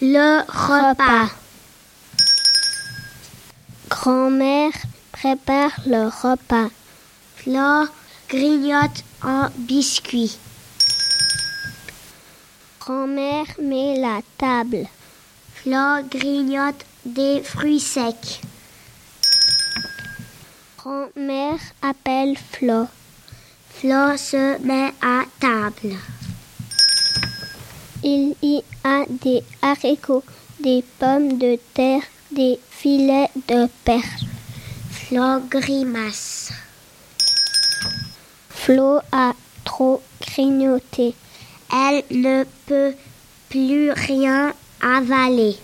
Le repas. Grand-mère prépare le repas. Flo grignote un biscuit. Grand-mère met la table. Flo grignote des fruits secs. Grand-mère appelle Flo. Flo se met à table. Il y a des haricots, des pommes de terre, des filets de perche. Flo grimace. Flo a trop grignoté. Elle ne peut plus rien avaler.